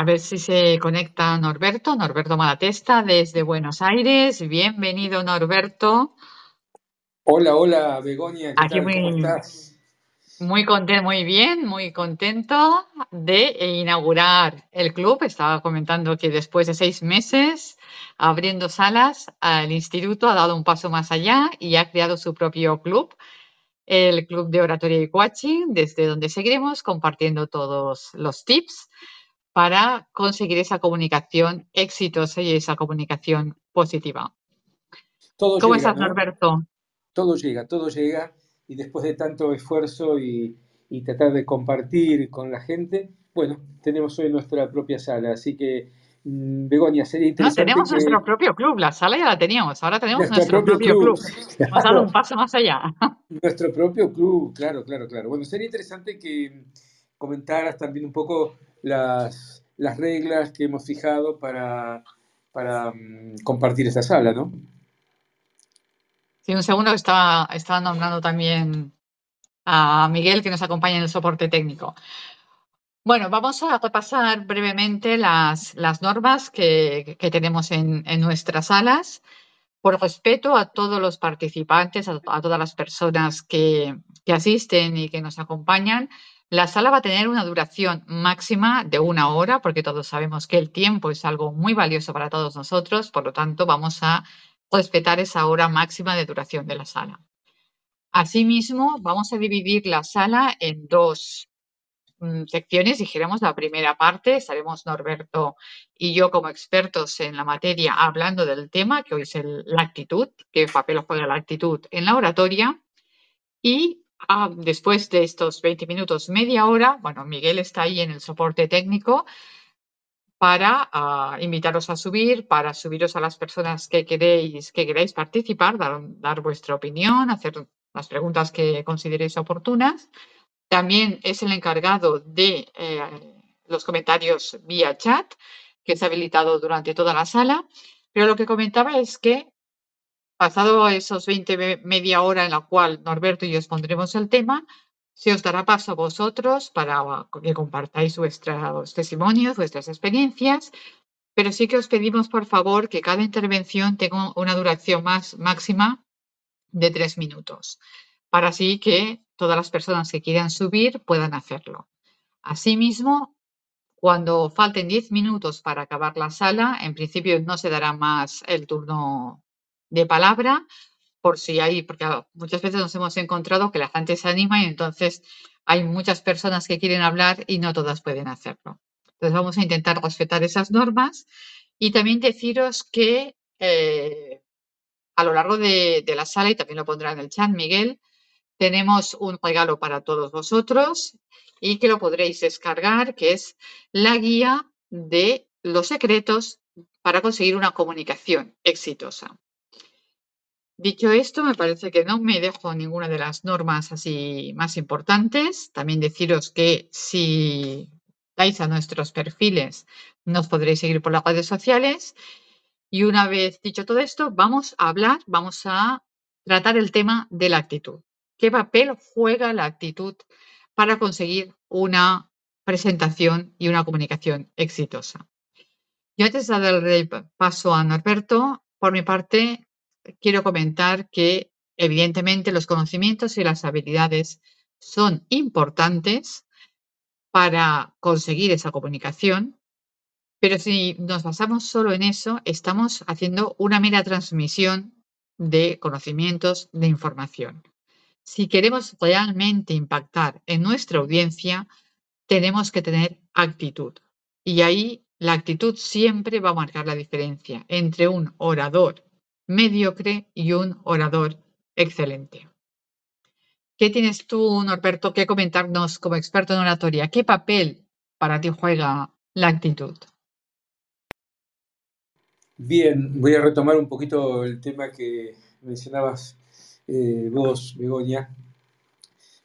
A ver si se conecta Norberto, Norberto Malatesta desde Buenos Aires. Bienvenido, Norberto. Hola, hola, Begoña, ¿qué Aquí tal? muy, ¿Cómo estás? muy contento, muy bien, muy contento de inaugurar el club. Estaba comentando que después de seis meses abriendo salas, el instituto ha dado un paso más allá y ha creado su propio club, el Club de Oratoria y Coaching, desde donde seguiremos compartiendo todos los tips para conseguir esa comunicación exitosa y esa comunicación positiva. Todo ¿Cómo llega, estás, ¿no? Norberto? Todo llega, todo llega y después de tanto esfuerzo y, y tratar de compartir con la gente, bueno, tenemos hoy nuestra propia sala, así que, mm, Begoña, sería No, interesante tenemos nuestro que propio club, la sala ya la teníamos, ahora tenemos nuestro nuestro propio propio club, club. Hemos dado un claro, paso más allá. nuestro propio club, claro, claro, claro. Bueno, sería interesante que comentaras también un poco las, las reglas que hemos fijado para, para mm, compartir esta sala, ¿no? Sí, un segundo que estaba, estaba nombrando también a Miguel que nos acompaña en el soporte técnico. Bueno, vamos a repasar brevemente las, las normas que, que tenemos en, en nuestras salas. Por respeto a todos los participantes, a, a todas las personas que, que asisten y que nos acompañan, la sala va a tener una duración máxima de una hora, porque todos sabemos que el tiempo es algo muy valioso para todos nosotros, por lo tanto vamos a respetar esa hora máxima de duración de la sala. Asimismo, vamos a dividir la sala en dos mm, secciones, dijéramos, la primera parte, estaremos Norberto y yo como expertos en la materia hablando del tema, que hoy es la actitud, qué papel juega la actitud en la oratoria. Y ah, después de estos 20 minutos, media hora, bueno, Miguel está ahí en el soporte técnico para ah, invitaros a subir, para subiros a las personas que queréis, que queráis participar, dar, vuestra opinión, hacer las preguntas que consideréis oportunas. También es el encargado de eh, los comentarios vía chat, que es habilitado durante toda la sala. Pero lo que comentaba es que, pasado esos 20, me- media hora en la cual Norberto y yo expondremos el tema, se os dará paso a vosotros para que compartáis vuestros testimonios, vuestras experiencias, pero sí que os pedimos, por favor, que cada intervención tenga una duración más máxima de tres minutos, para así que todas las personas que quieran subir puedan hacerlo. Asimismo, cuando falten 10 minutos para acabar la sala, en principio no se dará más el turno de palabra, por si hay, porque ah, muchas veces nos hemos encontrado que la gente se anima y entonces hay muchas personas que quieren hablar y no todas pueden hacerlo. Entonces vamos a intentar respetar esas normas y también deciros que eh, a lo largo de, de la sala, y también lo pondrá en el chat Miguel, tenemos un regalo para todos vosotros y que lo podréis descargar, que es la guía de los secretos para conseguir una comunicación exitosa. Dicho esto, me parece que no me dejo ninguna de las normas así más importantes. También deciros que si dais a nuestros perfiles, nos podréis seguir por las redes sociales. Y una vez dicho todo esto, vamos a hablar, vamos a tratar el tema de la actitud. ¿Qué papel juega la actitud para conseguir una presentación y una comunicación exitosa? Y antes de darle paso a Norberto, por mi parte, quiero comentar que evidentemente los conocimientos y las habilidades son importantes para conseguir esa comunicación, pero si nos basamos solo en eso, estamos haciendo una mera transmisión de conocimientos, de información. Si queremos realmente impactar en nuestra audiencia, tenemos que tener actitud. Y ahí la actitud siempre va a marcar la diferencia entre un orador mediocre y un orador excelente. ¿Qué tienes tú, Norberto, que comentarnos como experto en oratoria? ¿Qué papel para ti juega la actitud? Bien, voy a retomar un poquito el tema que mencionabas eh, vos, Begoña,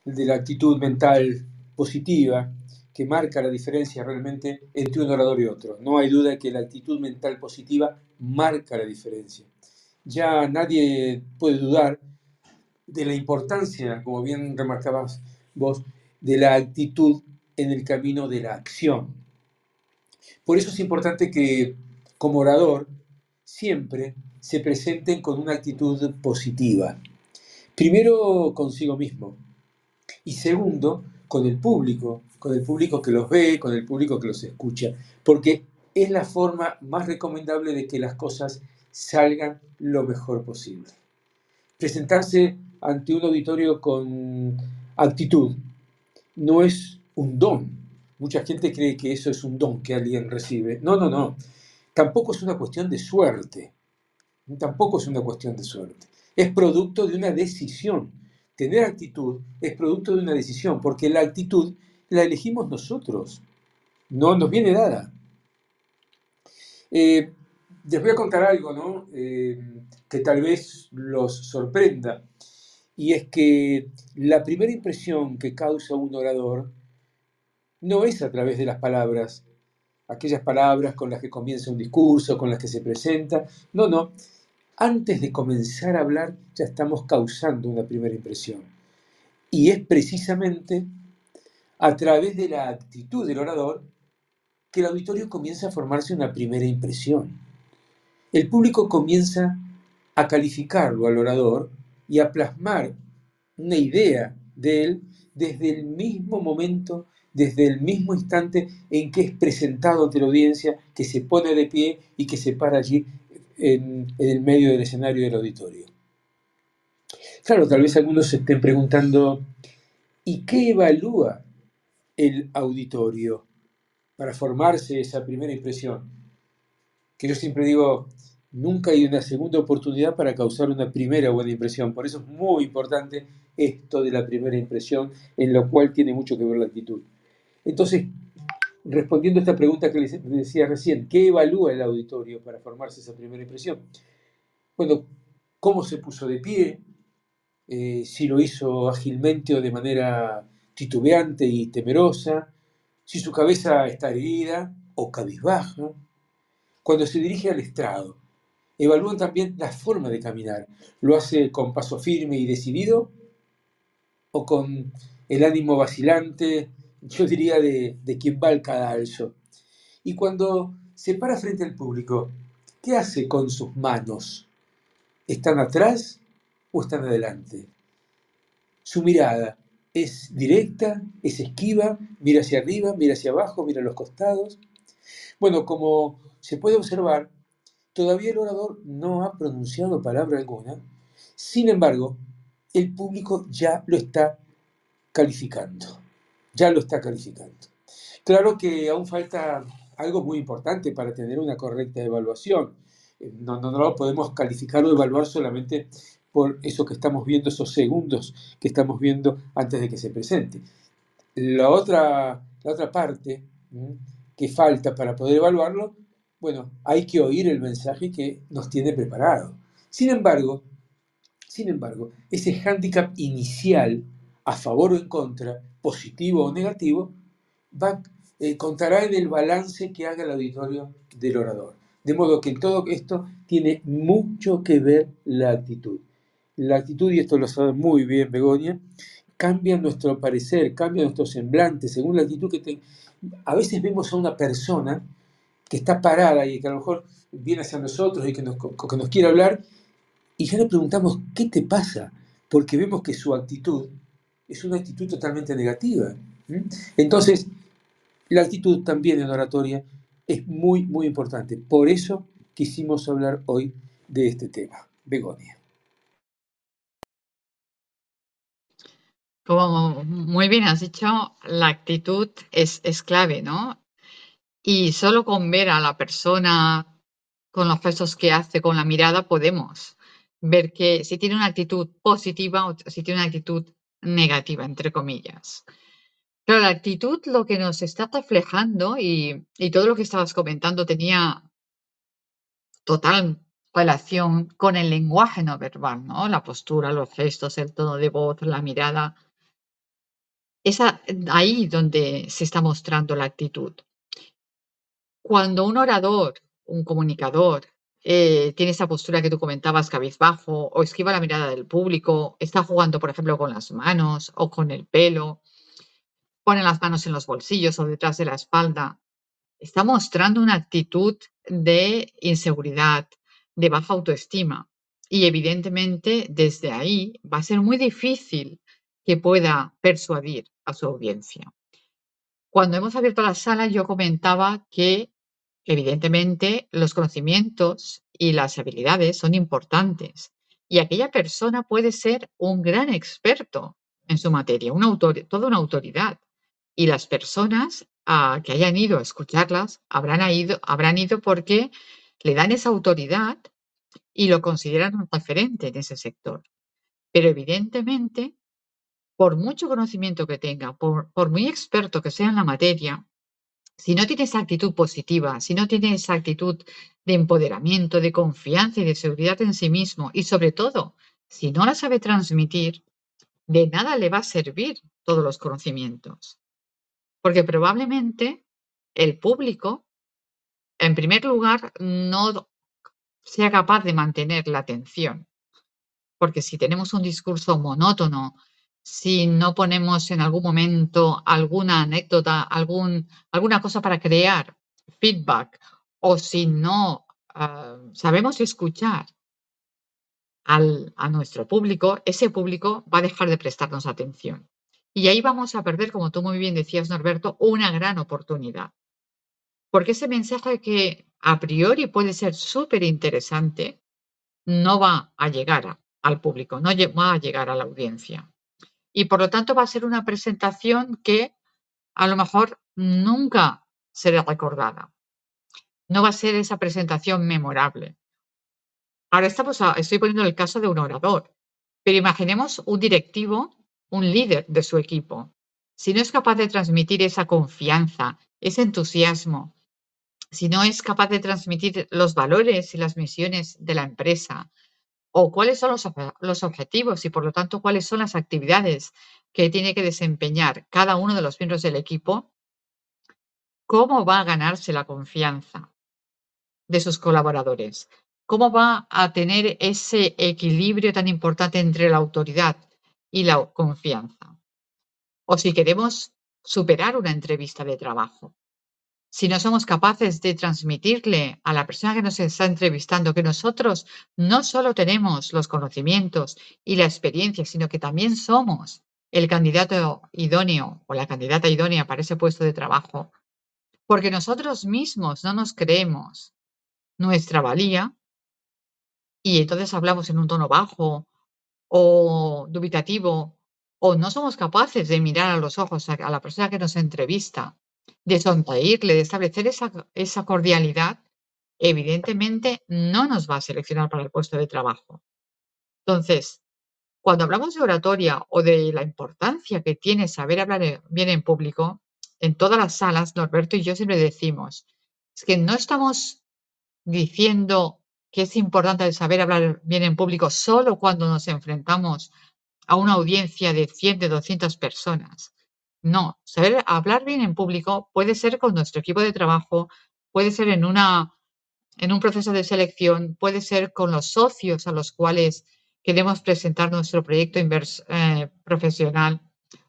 de la actitud mental positiva que marca la diferencia realmente entre un orador y otro. No hay duda que la actitud mental positiva marca la diferencia. Ya nadie puede dudar de la importancia, como bien remarcabas vos, de la actitud en el camino de la acción. Por eso es importante que como orador siempre se presenten con una actitud positiva. Primero consigo mismo y segundo con el público, con el público que los ve, con el público que los escucha, porque es la forma más recomendable de que las cosas salgan lo mejor posible. Presentarse ante un auditorio con actitud no es un don. Mucha gente cree que eso es un don que alguien recibe. No, no, no. Tampoco es una cuestión de suerte. Tampoco es una cuestión de suerte. Es producto de una decisión. Tener actitud es producto de una decisión, porque la actitud la elegimos nosotros. No nos viene dada. Eh, les voy a contar algo, ¿no? Eh, que tal vez los sorprenda. Y es que la primera impresión que causa un orador no es a través de las palabras, aquellas palabras con las que comienza un discurso, con las que se presenta. No, no. Antes de comenzar a hablar ya estamos causando una primera impresión. Y es precisamente a través de la actitud del orador que el auditorio comienza a formarse una primera impresión. El público comienza a calificarlo al orador y a plasmar una idea de él desde el mismo momento, desde el mismo instante en que es presentado ante la audiencia, que se pone de pie y que se para allí en, el medio del escenario del auditorio. Claro, tal vez algunos se estén preguntando, ¿y qué evalúa el auditorio para formarse esa primera impresión? Que yo siempre digo, nunca hay una segunda oportunidad para causar una primera buena impresión. Por eso es muy importante esto de la primera impresión, en lo cual tiene mucho que ver la actitud. Entonces, respondiendo a esta pregunta que les decía recién, ¿qué evalúa el auditorio para formarse esa primera impresión? Bueno, cómo se puso de pie, eh, si lo hizo ágilmente o de manera titubeante y temerosa, si su cabeza está erguida o cabizbaja, cuando se dirige al estrado. Evalúan también la forma de caminar. ¿Lo hace con paso firme y decidido o con el ánimo vacilante yo diría, de, quien va al cadalso. Y cuando se para frente al público, ¿qué hace con sus manos? ¿Están atrás o están adelante? Su mirada es directa, es esquiva, mira hacia arriba, mira hacia abajo, mira a los costados. Bueno, como se puede observar, todavía el orador no ha pronunciado palabra alguna, sin embargo, el público ya lo está calificando ya lo está calificando. Claro que aún falta algo muy importante para tener una correcta evaluación. Eh, no, no, lo podemos calificar o evaluar solamente por eso que estamos viendo, esos segundos que estamos viendo antes de que se presente. La otra, la otra parte que falta para poder evaluarlo, bueno, hay que oír el mensaje que nos tiene preparado. Sin embargo, sin embargo, ese hándicap inicial, a favor o en contra, positivo o negativo, va, eh, contará en el balance que haga el auditorio del orador. De modo que en todo esto tiene mucho que ver la actitud. La actitud, y esto lo sabe muy bien Begonia, cambia nuestro parecer, cambia nuestro semblante, según la actitud que tenga. A veces vemos a una persona que está parada y que a lo mejor viene hacia nosotros y que nos, que nos quiere hablar, y ya le preguntamos, ¿qué te pasa? Porque vemos que su actitud es una actitud totalmente negativa. Entonces, la actitud también en oratoria es muy, muy importante. Por eso quisimos hablar hoy de este tema. Begonia. Como muy bien has dicho, la actitud es, es clave, ¿no? Y solo con ver a la persona, con los gestos que hace, con la mirada, podemos ver que si tiene una actitud positiva o si tiene una actitud negativa, entre comillas. Pero la actitud lo que nos está reflejando y, todo lo que estabas comentando tenía total relación con el lenguaje no verbal, ¿no? La postura, los gestos, el tono de voz, la mirada. Es ahí donde se está mostrando la actitud. Cuando un orador, un comunicador, eh, tiene esa postura que tú comentabas, cabizbajo, o esquiva la mirada del público, está jugando, por ejemplo, con las manos o con el pelo, pone las manos en los bolsillos o detrás de la espalda. está mostrando una actitud de inseguridad, de baja autoestima. Y evidentemente desde ahí va a ser muy difícil que pueda persuadir a su audiencia. Cuando hemos abierto la sala yo comentaba que evidentemente los conocimientos y las habilidades son importantes y aquella persona puede ser un gran experto en su materia, un autor, toda una autoridad. Y las personas ah, que hayan ido a escucharlas habrán ido, habrán ido porque le dan esa autoridad y lo consideran un referente en ese sector. Pero evidentemente, por mucho conocimiento que tenga, por muy experto que sea en la materia, si no tiene esa actitud positiva, si no tiene esa actitud de empoderamiento, de confianza y de seguridad en sí mismo, y sobre todo, si no la sabe transmitir, de nada le va a servir todos los conocimientos. Porque probablemente el público, en primer lugar, no sea capaz de mantener la atención. Porque si tenemos un discurso monótono, si no ponemos en algún momento alguna anécdota, algún, alguna cosa para crear feedback, o si no ah, sabemos escuchar al, a nuestro público, ese público va a dejar de prestarnos atención. Y ahí vamos a perder, como tú muy bien decías, Norberto, una gran oportunidad. Porque ese mensaje que a priori puede ser súper interesante, no va a llegar al público, no va a llegar a la audiencia. Y por lo tanto va a ser una presentación que a lo mejor nunca será recordada. No va a ser esa presentación memorable. Ahora estamos estoy poniendo el caso de un orador, pero imaginemos un directivo, un líder de su equipo. Si no es capaz de transmitir esa confianza, ese entusiasmo, si no es capaz de transmitir los valores y las misiones de la empresa, o cuáles son los, objetivos y por lo tanto cuáles son las actividades que tiene que desempeñar cada uno de los miembros del equipo, ¿cómo va a ganarse la confianza de sus colaboradores? ¿Cómo va a tener ese equilibrio tan importante entre la autoridad y la confianza? O si queremos superar una entrevista de trabajo, si no somos capaces de transmitirle a la persona que nos está entrevistando que nosotros no solo tenemos los conocimientos y la experiencia, sino que también somos el candidato idóneo o la candidata idónea para ese puesto de trabajo, porque nosotros mismos no nos creemos nuestra valía y entonces hablamos en un tono bajo o dubitativo o no somos capaces de mirar a los ojos a la persona que nos entrevista de sonreírle, de establecer esa, cordialidad, evidentemente no nos va a seleccionar para el puesto de trabajo. Entonces, cuando hablamos de oratoria o de la importancia que tiene saber hablar bien en público, en todas las salas, Norberto y yo siempre decimos, es que no estamos diciendo que es importante saber hablar bien en público solo cuando nos enfrentamos a una audiencia de 100, de 200 personas. No, saber hablar bien en público puede ser con nuestro equipo de trabajo, puede ser en una en un proceso de selección, puede ser con los socios a los cuales queremos presentar nuestro proyecto eh, profesional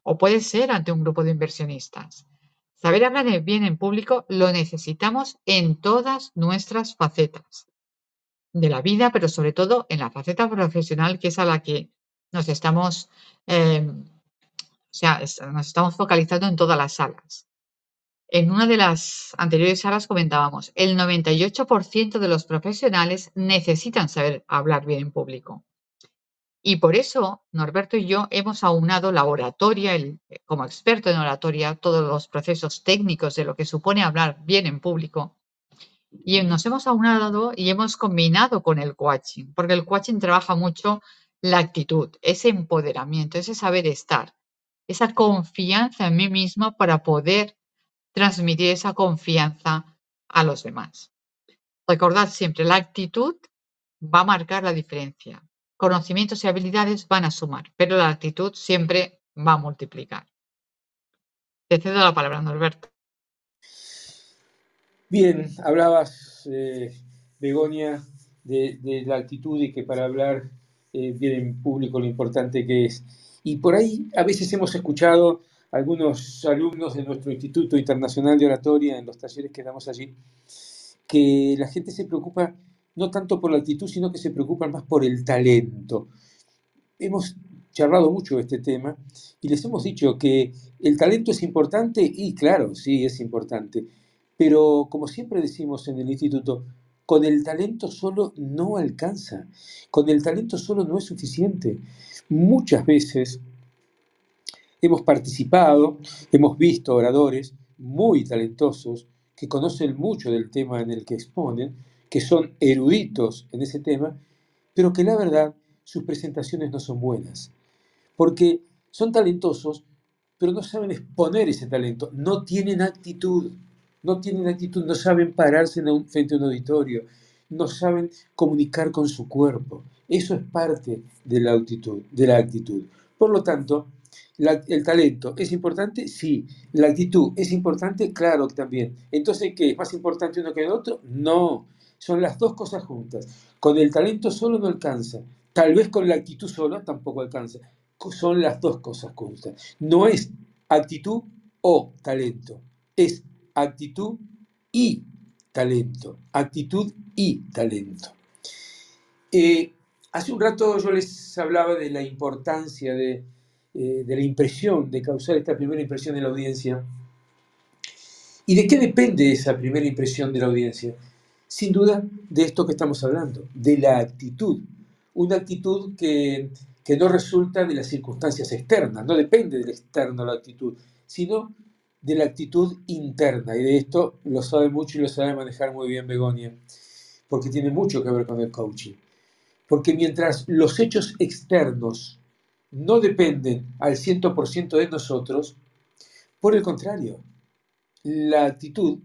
o puede ser ante un grupo de inversionistas. Saber hablar bien en público lo necesitamos en todas nuestras facetas de la vida, pero sobre todo en la faceta profesional, que es a la que nos estamos eh, o sea, nos estamos focalizando en todas las salas. En una de las anteriores salas comentábamos, el 98% de los profesionales necesitan saber hablar bien en público. Y por eso, Norberto y yo hemos aunado la oratoria, como experto en oratoria, todos los procesos técnicos de lo que supone hablar bien en público. Y nos hemos aunado y hemos combinado con el coaching, porque el coaching trabaja mucho la actitud, ese empoderamiento, ese saber estar esa confianza en mí mismo para poder transmitir esa confianza a los demás. Recordad siempre, la actitud va a marcar la diferencia. Conocimientos y habilidades van a sumar, pero la actitud siempre va a multiplicar. Te cedo la palabra, Norberto. Bien, hablabas, eh, Begonia, de, la actitud y que para hablar eh, bien en público lo importante que es. Y por ahí a veces hemos escuchado algunos alumnos de nuestro Instituto Internacional de Oratoria en los talleres que damos allí, que la gente se preocupa no tanto por la actitud, sino que se preocupa más por el talento. Hemos charlado mucho de este tema y les hemos dicho que el talento es importante y claro, sí, es importante, pero como siempre decimos en el instituto, con el talento solo no alcanza, con el talento solo no es suficiente. Muchas veces hemos participado, hemos visto oradores muy talentosos que conocen mucho del tema en el que exponen, que son eruditos en ese tema, pero que la verdad sus presentaciones no son buenas, porque son talentosos, pero no saben exponer ese talento, no tienen actitud, no tienen actitud, no saben pararse frente a un auditorio, no saben comunicar con su cuerpo. Eso es parte de la actitud. De la actitud. Por lo tanto, ¿El talento es importante? Sí. ¿La actitud es importante? Claro también. Entonces, ¿qué? ¿Es más importante uno que el otro? No. Son las dos cosas juntas. Con el talento solo no alcanza. Tal vez con la actitud sola tampoco alcanza. Son las dos cosas juntas. No es actitud o talento. Es actitud y talento. Actitud y talento. Eh, hace un rato yo les hablaba de la importancia de eh, la impresión, de causar esta primera impresión en la audiencia. ¿Y de qué depende esa primera impresión de la audiencia? Sin duda de esto que estamos hablando, de la actitud. Una actitud que, que no resulta de las circunstancias externas, no depende del externo la actitud, sino de la actitud interna. Y de esto lo sabe mucho y lo sabe manejar muy bien Begonia, porque tiene mucho que ver con el coaching. Porque mientras los hechos externos no dependen al 100% de nosotros, por el contrario, la actitud,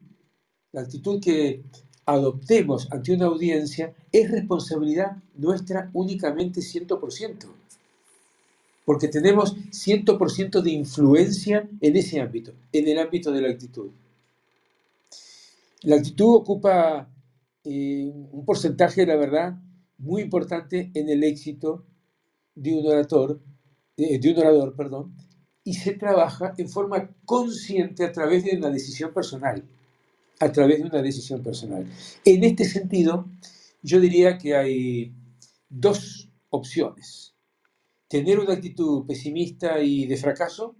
la actitud que adoptemos ante una audiencia es responsabilidad nuestra únicamente 100%, porque tenemos 100% de influencia en ese ámbito, en el ámbito de la actitud. La actitud ocupa eh, un porcentaje, la verdad, muy importante en el éxito de un orator de, un orador, perdón, y se trabaja en forma consciente a través de una decisión personal, a través de una decisión personal. En este sentido, yo diría que hay dos opciones. Tener una actitud pesimista y de fracaso,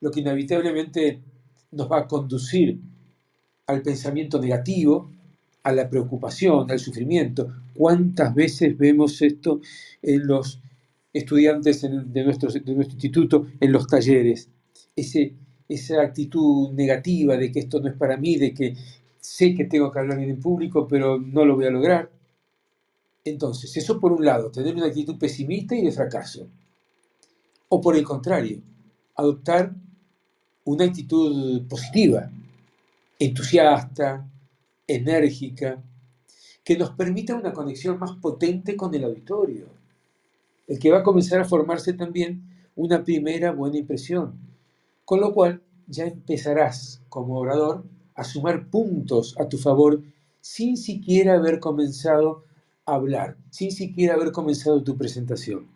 lo que inevitablemente nos va a conducir al pensamiento negativo, a la preocupación, al sufrimiento. ¿Cuántas veces vemos esto en los estudiantes de, nuestro, de nuestro instituto en los talleres. Ese, esa actitud negativa de que esto no es para mí, de que sé que tengo que hablar en público, pero no lo voy a lograr. Entonces, eso por un lado, tener una actitud pesimista y de fracaso. O por el contrario, adoptar una actitud positiva, entusiasta, enérgica, que nos permita una conexión más potente con el auditorio el que va a comenzar a formarse también una primera buena impresión. Con lo cual ya empezarás como orador a sumar puntos a tu favor sin siquiera haber comenzado a hablar, sin siquiera haber comenzado tu presentación.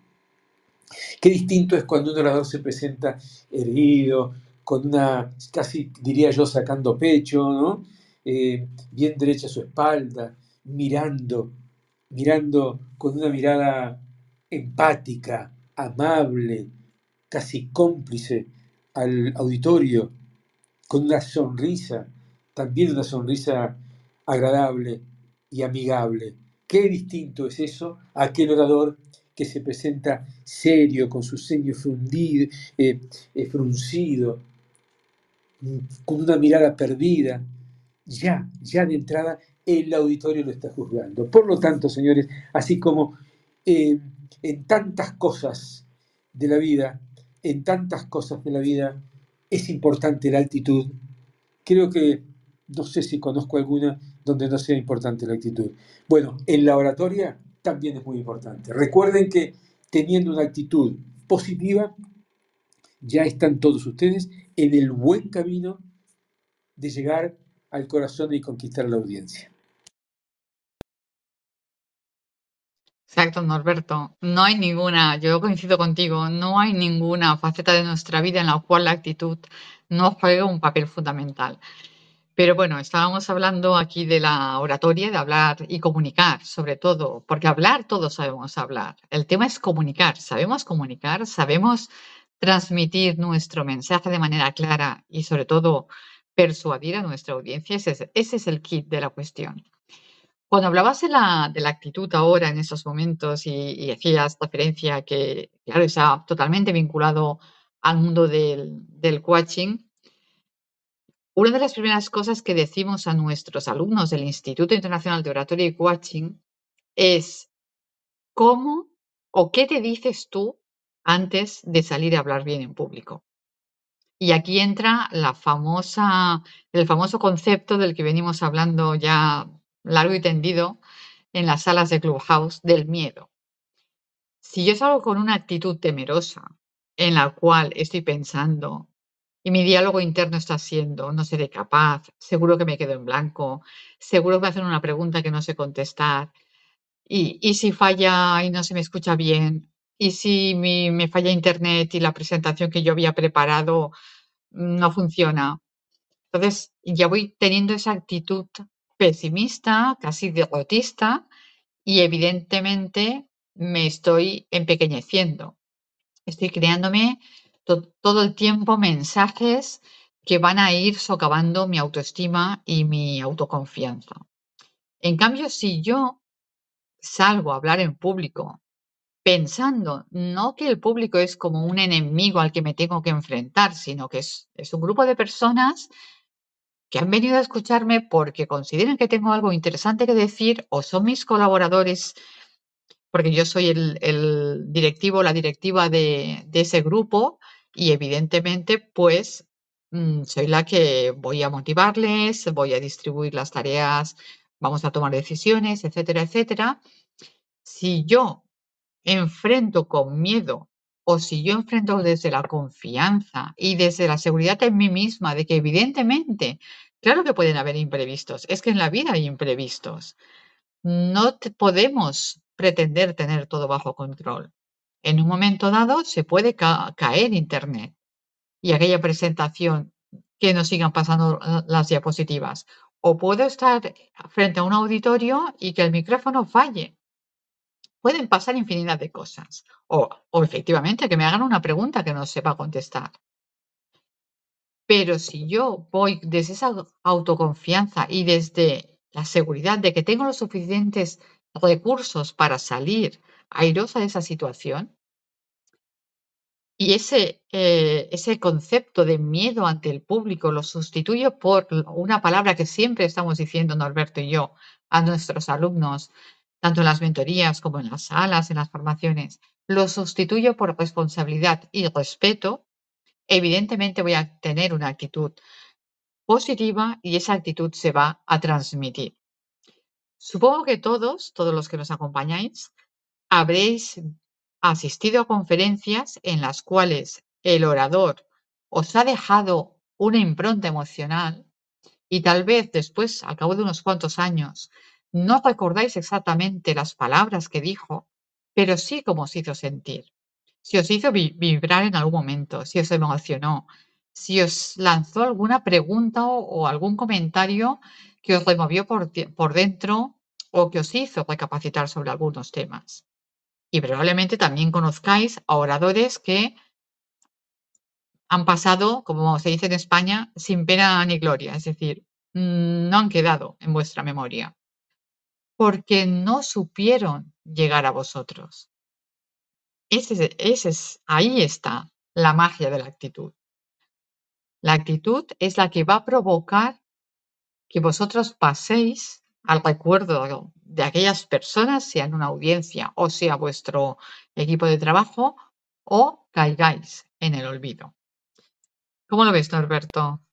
Qué distinto es cuando un orador se presenta erguido, con una, casi diría yo, sacando pecho, ¿no? Eh, bien derecha su espalda, mirando, mirando con una mirada empática, amable, casi cómplice al auditorio, con una sonrisa, también una sonrisa agradable y amigable. Qué distinto es eso a aquel orador que se presenta serio, con su ceño fundido, eh, eh, fruncido, con una mirada perdida. Ya, ya de entrada, el auditorio lo está juzgando. Por lo tanto, señores, así como eh, en tantas cosas de la vida, en tantas cosas de la vida, es importante la actitud. Creo que no sé si conozco alguna donde no sea importante la actitud. Bueno, en la oratoria también es muy importante. Recuerden que teniendo una actitud positiva, ya están todos ustedes en el buen camino de llegar al corazón y conquistar la audiencia. Exacto, Norberto. No hay ninguna, yo coincido contigo, no hay ninguna faceta de nuestra vida en la cual la actitud no juegue un papel fundamental. Pero bueno, estábamos hablando aquí de la oratoria, de hablar y comunicar, sobre todo, porque hablar todos sabemos hablar. El tema es comunicar. Sabemos comunicar, sabemos transmitir nuestro mensaje de manera clara y sobre todo persuadir a nuestra audiencia. Ese es, el kit de la cuestión. Cuando hablabas de la, actitud ahora, en esos momentos, y, hacías referencia que, claro, está totalmente vinculado al mundo del, del coaching, una de las primeras cosas que decimos a nuestros alumnos del Instituto Internacional de Oratoria y Coaching es cómo o qué te dices tú antes de salir a hablar bien en público. Y aquí entra la famosa, el famoso concepto del que venimos hablando ya largo y tendido en las salas de Clubhouse del miedo. Si yo salgo con una actitud temerosa en la cual estoy pensando, y mi diálogo interno está siendo, no seré capaz, seguro que me quedo en blanco, seguro que me hacen una pregunta que no sé contestar. Y, y si falla y no se me escucha bien, y si me falla internet y la presentación que yo había preparado no funciona. Entonces ya voy teniendo esa actitud pesimista, casi derrotista, y evidentemente me estoy empequeñeciendo. Estoy creándome todo el tiempo mensajes que van a ir socavando mi autoestima y mi autoconfianza. En cambio, si yo salgo a hablar en público pensando no que el público es como un enemigo al que me tengo que enfrentar, sino que es, es un grupo de personas que han venido a escucharme porque consideran que tengo algo interesante que decir o son mis colaboradores porque yo soy el, el directivo, la directiva de, de, ese grupo y evidentemente, pues, mm, soy la que voy a motivarles, voy a distribuir las tareas, vamos a tomar decisiones, etcétera, etcétera. Si yo enfrento con miedo o si yo enfrento desde la confianza y desde la seguridad en mí misma de que evidentemente, claro que pueden haber imprevistos, es que en la vida hay imprevistos. No podemos pretender tener todo bajo control. En un momento dado se puede caer Internet y aquella presentación que nos sigan pasando las diapositivas. O puedo estar frente a un auditorio y que el micrófono falle. Pueden pasar infinidad de cosas. O, o efectivamente que me hagan una pregunta que no sepa contestar. Pero si yo voy desde esa autoconfianza y desde la seguridad de que tengo los suficientes recursos para salir airosa de esa situación, y ese, eh, ese concepto de miedo ante el público lo sustituyo por una palabra que siempre estamos diciendo Norberto y yo a nuestros alumnos, tanto en las mentorías como en las salas, en las formaciones. Lo sustituyo por responsabilidad y respeto. Evidentemente voy a tener una actitud positiva y esa actitud se va a transmitir. Supongo que todos, todos los que nos acompañáis, habréis asistido a conferencias en las cuales el orador os ha dejado una impronta emocional y tal vez después, al cabo de unos cuantos años, no recordáis exactamente las palabras que dijo, pero sí cómo os hizo sentir. Si os hizo vibrar en algún momento, si os emocionó, si os lanzó alguna pregunta o, algún comentario que os removió por, por dentro o que os hizo recapacitar sobre algunos temas. Y probablemente también conozcáis a oradores que han pasado, como se dice en España, sin pena ni gloria, es decir, mm, no han quedado en vuestra memoria, porque no supieron llegar a vosotros. Ese, ese es, ahí está la magia de la actitud. La actitud es la que va a provocar que vosotros paséis al recuerdo de aquellas personas, sea en una audiencia o sea vuestro equipo de trabajo, o caigáis en el olvido. ¿Cómo lo ves, Norberto?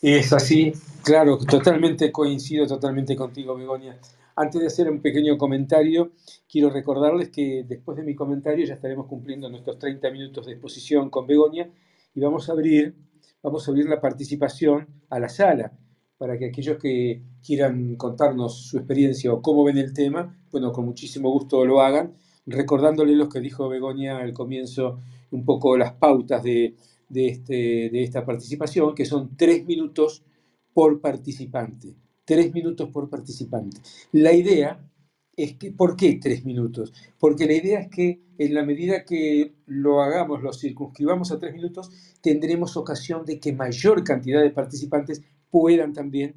Es así, claro, totalmente coincido totalmente contigo, Begonia. Antes de hacer un pequeño comentario, quiero recordarles que después de mi comentario ya estaremos cumpliendo nuestros 30 minutos de exposición con Begonia y vamos a abrir, vamos a abrir la participación a la sala para que aquellos que quieran contarnos su experiencia o cómo ven el tema, bueno, con muchísimo gusto lo hagan, recordándole lo que dijo Begoña al comienzo, un poco las pautas de, este, de esta participación, que son tres minutos por participante. Tres minutos por participante. La idea es que, ¿por qué tres minutos? Porque la idea es que en la medida que lo hagamos, lo circunscribamos a tres minutos, tendremos ocasión de que mayor cantidad de participantes puedan también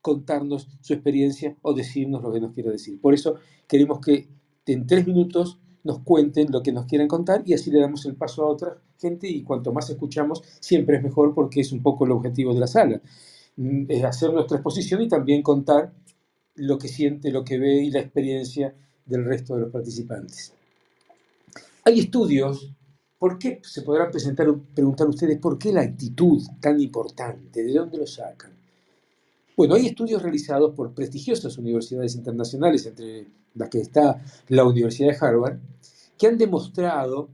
contarnos su experiencia o decirnos lo que nos quiera decir. Por eso queremos que en tres minutos nos cuenten lo que nos quieran contar y así le damos el paso a otra gente y cuanto más escuchamos siempre es mejor porque es un poco el objetivo de la sala. Mm, es hacer nuestra exposición y también contar lo que siente, lo que ve y la experiencia del resto de los participantes. Hay estudios, ¿por qué se podrán presentar, preguntar ustedes por qué la actitud tan importante? ¿De dónde lo sacan? Bueno, hay estudios realizados por prestigiosas universidades internacionales, entre las que está la Universidad de Harvard, que han demostrado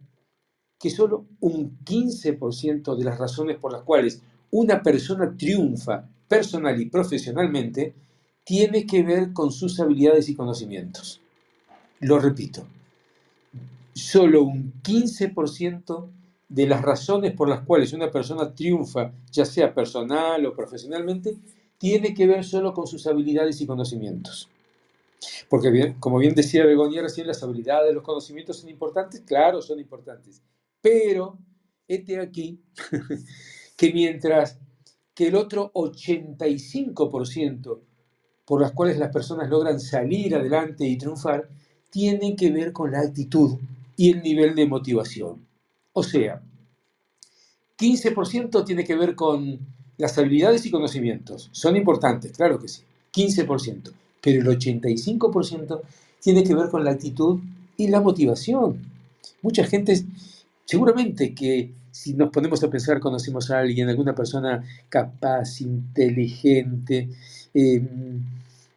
que solo un 15% de las razones por las cuales una persona triunfa personal y profesionalmente tiene que ver con sus habilidades y conocimientos. Lo repito, solo un 15% de las razones por las cuales una persona triunfa, ya sea personal o profesionalmente, tiene que ver solo con sus habilidades y conocimientos. Porque, bien, como bien decía Begoña recién, las habilidades, los conocimientos son importantes, claro, son importantes. Pero, este aquí, que mientras que el otro 85% por las cuales las personas logran salir adelante y triunfar, tienen que ver con la actitud y el nivel de motivación. O sea, 15% tiene que ver con las habilidades y conocimientos. Son importantes, claro que sí, 15%. Pero el 85% tiene que ver con la actitud y la motivación. Mucha gente, seguramente que si nos ponemos a pensar, conocemos a alguien, alguna persona capaz, inteligente, em,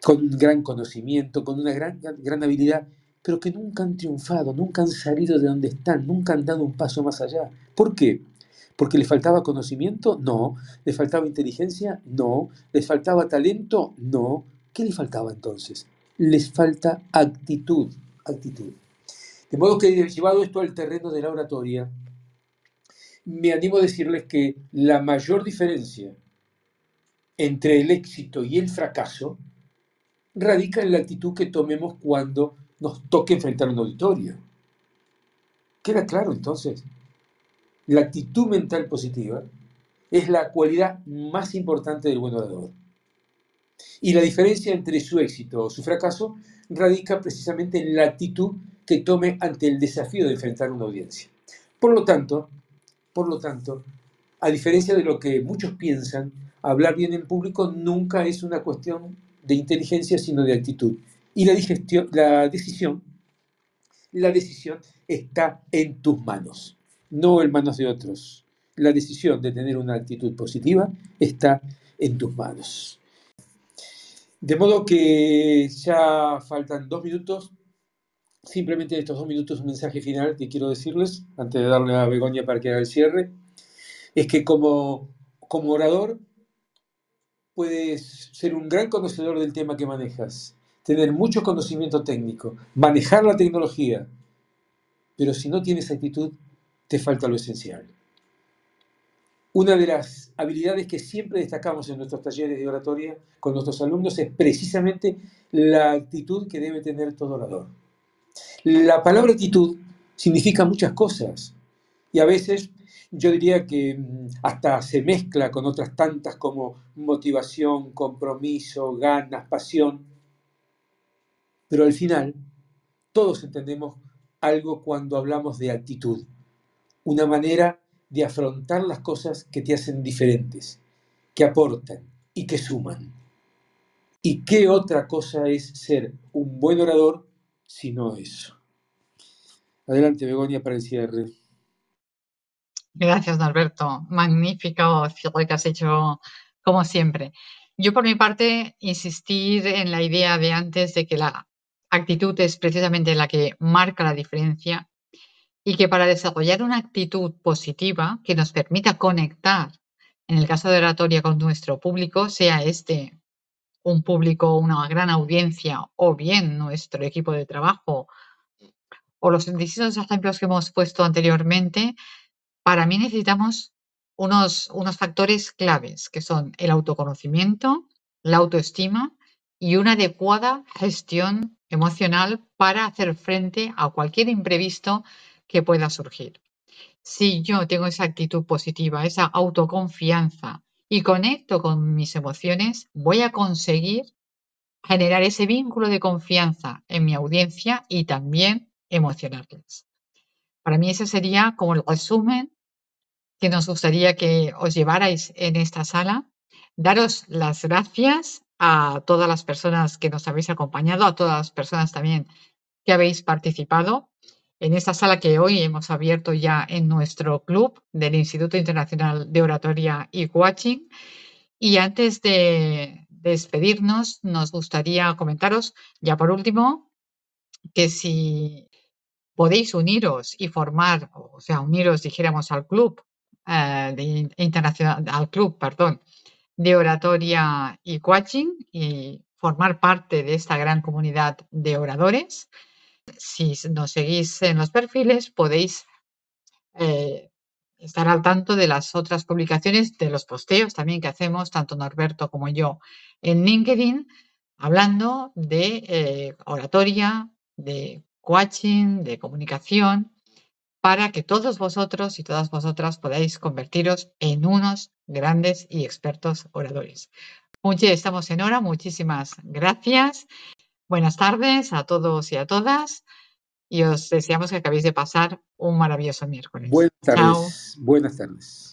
con un gran conocimiento, con una gran, gran habilidad, pero que nunca han triunfado, nunca han salido de donde están, nunca han dado un paso más allá. ¿Por qué? ¿Porque les faltaba conocimiento? No. ¿Les faltaba inteligencia? No. ¿Les faltaba talento? No. ¿Qué les faltaba entonces? Les falta actitud. Actitud. De modo que llevado esto al terreno de la oratoria, me animo a decirles que la mayor diferencia entre el éxito y el fracaso radica en la actitud que tomemos cuando nos toque enfrentar un auditorio. ¿Queda claro entonces? La actitud mental positiva es la cualidad más importante del buen orador. Y la diferencia entre su éxito o su fracaso radica precisamente en la actitud que tome ante el desafío de enfrentar una audiencia. Por lo tanto, por lo tanto, a diferencia de lo que muchos piensan, hablar bien en público nunca es una cuestión de inteligencia, sino de actitud. Y la, la decisión está en tus manos, no en manos de otros. La decisión de tener una actitud positiva está en tus manos. De modo que ya faltan dos minutos. Simplemente en estos dos minutos un mensaje final que quiero decirles, antes de darle a Begoña para que haga el cierre, es que como, como orador puedes ser un gran conocedor del tema que manejas, tener mucho conocimiento técnico, manejar la tecnología, pero si no tienes actitud, te falta lo esencial. Una de las habilidades que siempre destacamos en nuestros talleres de oratoria con nuestros alumnos es precisamente la actitud que debe tener todo orador. La palabra actitud significa muchas cosas y a veces yo diría que mm, hasta se mezcla con otras tantas como motivación, compromiso, ganas, pasión. Pero al final, todos entendemos algo cuando hablamos de actitud, una manera de afrontar las cosas que te hacen diferentes, que aportan y que suman. ¿Y qué otra cosa es ser un buen orador sino eso? Adelante, Begoña, para el cierre. Gracias, Norberto. Magnífico cierre que has hecho, como siempre. Yo, por mi parte, insistir en la idea de antes de que la actitud es precisamente la que marca la diferencia y que para desarrollar una actitud positiva que nos permita conectar en el caso de oratoria con nuestro público, sea este un público, una gran audiencia o bien nuestro equipo de trabajo o los distintos ejemplos que hemos puesto anteriormente, para mí necesitamos unos, unos factores claves que son el autoconocimiento, la autoestima y una adecuada gestión emocional para hacer frente a cualquier imprevisto que pueda surgir. Si yo tengo esa actitud positiva, esa autoconfianza y conecto con mis emociones, voy a conseguir generar ese vínculo de confianza en mi audiencia y también emocionarles. Para mí ese sería como el resumen que nos gustaría que os llevarais en esta sala. Daros las gracias a todas las personas que nos habéis acompañado, a todas las personas también que habéis participado en esta sala que hoy hemos abierto ya en nuestro club del Instituto Internacional de Oratoria y Coaching. Y antes de despedirnos, nos gustaría comentaros, ya por último, que si podéis uniros y formar, o sea, uniros, dijéramos, al club eh, de internacional, al club, perdón, de oratoria y coaching y formar parte de esta gran comunidad de oradores si nos seguís en los perfiles, podéis eh, estar al tanto de las otras publicaciones, de los posteos también que hacemos, tanto Norberto como yo, en LinkedIn, hablando de eh, oratoria, de coaching, de comunicación, para que todos vosotros y todas vosotras podáis convertiros en unos grandes y expertos oradores. Muchas estamos en hora, muchísimas gracias. Buenas tardes a todos y a todas y os deseamos que acabéis de pasar un maravilloso miércoles. Buenas tardes. Buenas tardes.